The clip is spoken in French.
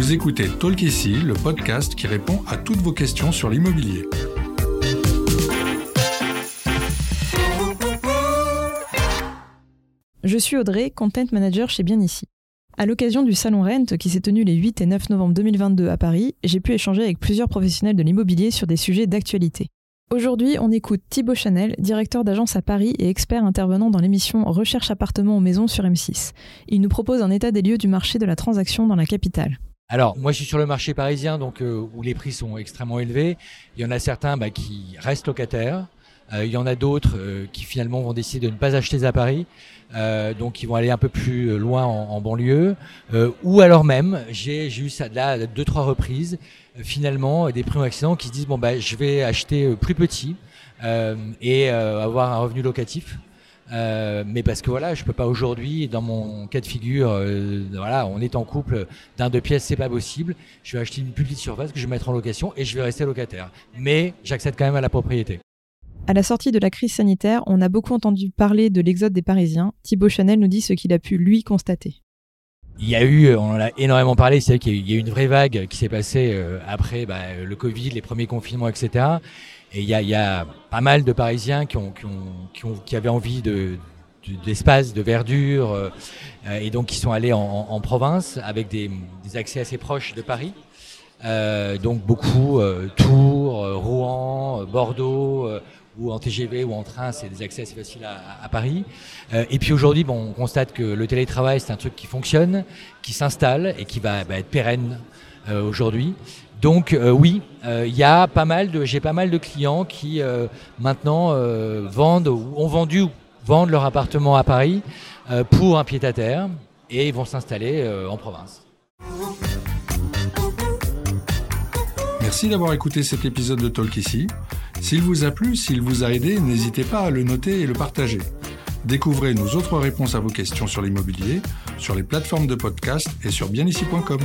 Vous écoutez Talk le podcast qui répond à toutes vos questions sur l'immobilier. Je suis Audrey, Content Manager chez Bien Ici. À l'occasion du Salon Rent qui s'est tenu les 8 et 9 novembre 2022 à Paris, j'ai pu échanger avec plusieurs professionnels de l'immobilier sur des sujets d'actualité. Aujourd'hui, on écoute Thibaut Chanel, directeur d'agence à Paris et expert intervenant dans l'émission Recherche appartement ou maison sur M6. Il nous propose un état des lieux du marché de la transaction dans la capitale. Alors, moi, je suis sur le marché parisien, donc euh, où les prix sont extrêmement élevés. Il y en a certains bah, qui restent locataires. Euh, il y en a d'autres euh, qui finalement vont décider de ne pas acheter à Paris, donc ils vont aller un peu plus loin en, banlieue. ou alors même, j'ai eu ça là deux trois reprises finalement des primo accidents qui se disent bon bah je vais acheter plus petit et avoir un revenu locatif. Euh, mais parce que voilà, je peux pas aujourd'hui, dans mon cas de figure, euh, voilà, on est en couple d'un deux pièces, c'est pas possible. Je vais acheter une plus petite surface que je vais mettre en location et je vais rester locataire. Mais j'accède quand même à la propriété. À la sortie de la crise sanitaire, on a beaucoup entendu parler de l'exode des Parisiens. Thibaut Chanel nous dit ce qu'il a pu lui constater. Il y a eu, on en a énormément parlé, c'est qu'il y a eu une vraie vague qui s'est passée euh, après bah, le Covid, les premiers confinements, etc. Et il y a, pas mal de Parisiens qui, avaient envie de d'espace, de, verdure, euh, et donc qui sont allés en, province avec des, accès assez proches de Paris. Euh, donc beaucoup euh, Tours, Rouen, Bordeaux, ou en TGV ou en train, c'est des accès assez faciles à, Paris. et puis aujourd'hui, bon, on constate que le télétravail, c'est un truc qui fonctionne, qui s'installe et qui va être pérenne aujourd'hui. Donc euh, oui, euh, j'ai pas mal de clients qui euh, maintenant vendent ou ont vendu ou vendent leur appartement à Paris pour un pied-à-terre et ils vont s'installer en province. Merci d'avoir écouté cet épisode de Talk ici. S'il vous a plu, s'il vous a aidé, n'hésitez pas à le noter et le partager. Découvrez nos autres réponses à vos questions sur l'immobilier, sur les plateformes de podcast et sur bienici.com.